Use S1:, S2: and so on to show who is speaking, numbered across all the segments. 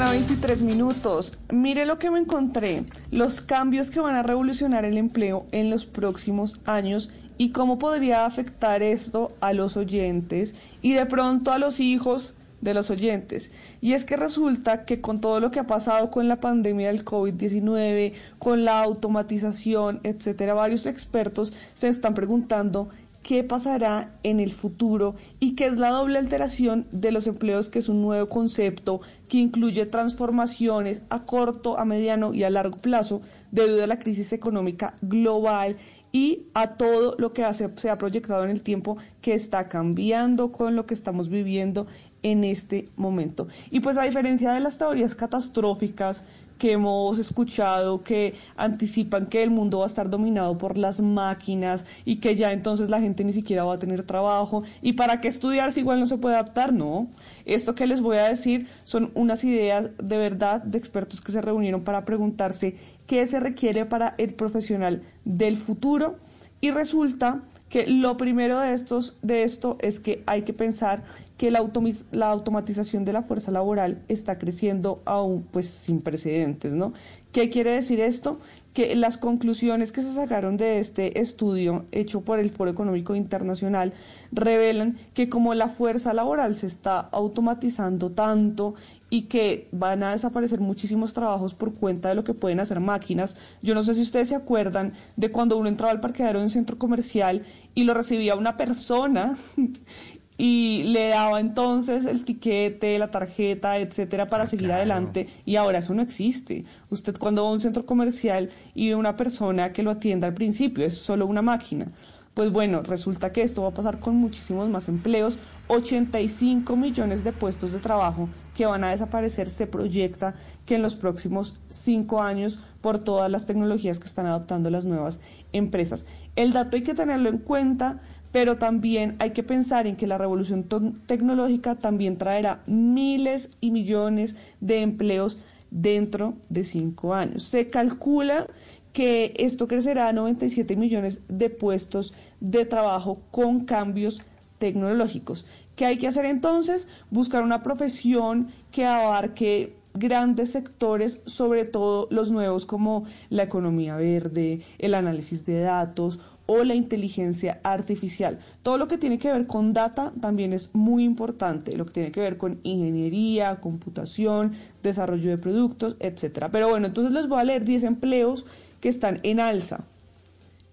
S1: A 23 minutos. Mire lo que me encontré. Los cambios que van a revolucionar el empleo en los próximos años y cómo podría afectar esto a los oyentes y de pronto a los hijos de los oyentes. Y es que resulta que con todo lo que ha pasado con la pandemia del COVID-19, con la automatización, etcétera, varios expertos se están preguntando qué pasará en el futuro y qué es la doble alteración de los empleos, que es un nuevo concepto que incluye transformaciones a corto, a mediano y a largo plazo debido a la crisis económica global y a todo lo que se ha proyectado en el tiempo que está cambiando con lo que estamos viviendo en este momento. Y pues a diferencia de las teorías catastróficas que hemos escuchado que anticipan que el mundo va a estar dominado por las máquinas y que ya entonces la gente ni siquiera va a tener trabajo y para qué estudiar si igual no se puede adaptar, no. Esto que les voy a decir son unas ideas de verdad de expertos que se reunieron para preguntarse qué se requiere para el profesional del futuro y resulta que lo primero de estos de esto es que hay que pensar que la, la automatización de la fuerza laboral está creciendo aún pues sin precedentes, ¿no? ¿Qué quiere decir esto? Que las conclusiones que se sacaron de este estudio hecho por el Foro Económico Internacional revelan que como la fuerza laboral se está automatizando tanto y que van a desaparecer muchísimos trabajos por cuenta de lo que pueden hacer máquinas. Yo no sé si ustedes se acuerdan de cuando uno entraba al parqueadero de un centro comercial y lo recibía una persona y le daba entonces el tiquete, la tarjeta, etcétera, para ah, seguir adelante. Y ahora eso no existe. Usted cuando va a un centro comercial y ve una persona que lo atienda al principio, es solo una máquina. Pues bueno, resulta que esto va a pasar con muchísimos más empleos. 85 millones de puestos de trabajo que van a desaparecer. Se proyecta que en los próximos cinco años por todas las tecnologías que están adoptando las nuevas empresas. El dato hay que tenerlo en cuenta pero también hay que pensar en que la revolución tecnológica también traerá miles y millones de empleos dentro de cinco años. Se calcula que esto crecerá a 97 millones de puestos de trabajo con cambios tecnológicos. ¿Qué hay que hacer entonces? Buscar una profesión que abarque grandes sectores, sobre todo los nuevos como la economía verde, el análisis de datos o la inteligencia artificial. Todo lo que tiene que ver con data también es muy importante, lo que tiene que ver con ingeniería, computación, desarrollo de productos, etcétera. Pero bueno, entonces les voy a leer 10 empleos que están en alza.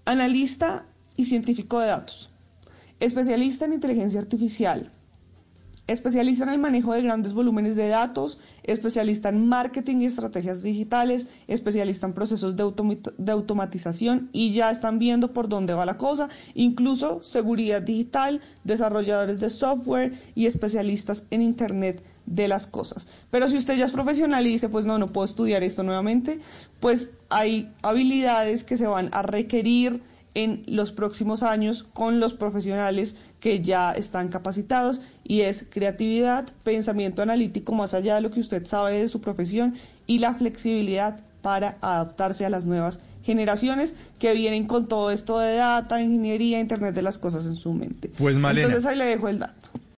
S1: Analista y científico de datos. Especialista en inteligencia artificial, especialista en el manejo de grandes volúmenes de datos, especialista en marketing y estrategias digitales, especialista en procesos de, automatización y ya están viendo por dónde va la cosa, incluso seguridad digital, desarrolladores de software y especialistas en Internet de las cosas. Pero si usted ya es profesional y dice, pues no, no puedo estudiar esto nuevamente, pues hay habilidades que se van a requerir en los próximos años con los profesionales que ya están capacitados y es creatividad, pensamiento analítico más allá de lo que usted sabe de su profesión y la flexibilidad para adaptarse a las nuevas generaciones que vienen con todo esto de data, ingeniería, internet de las cosas en su mente.
S2: Pues Malena.
S1: Entonces ahí le dejo el dato.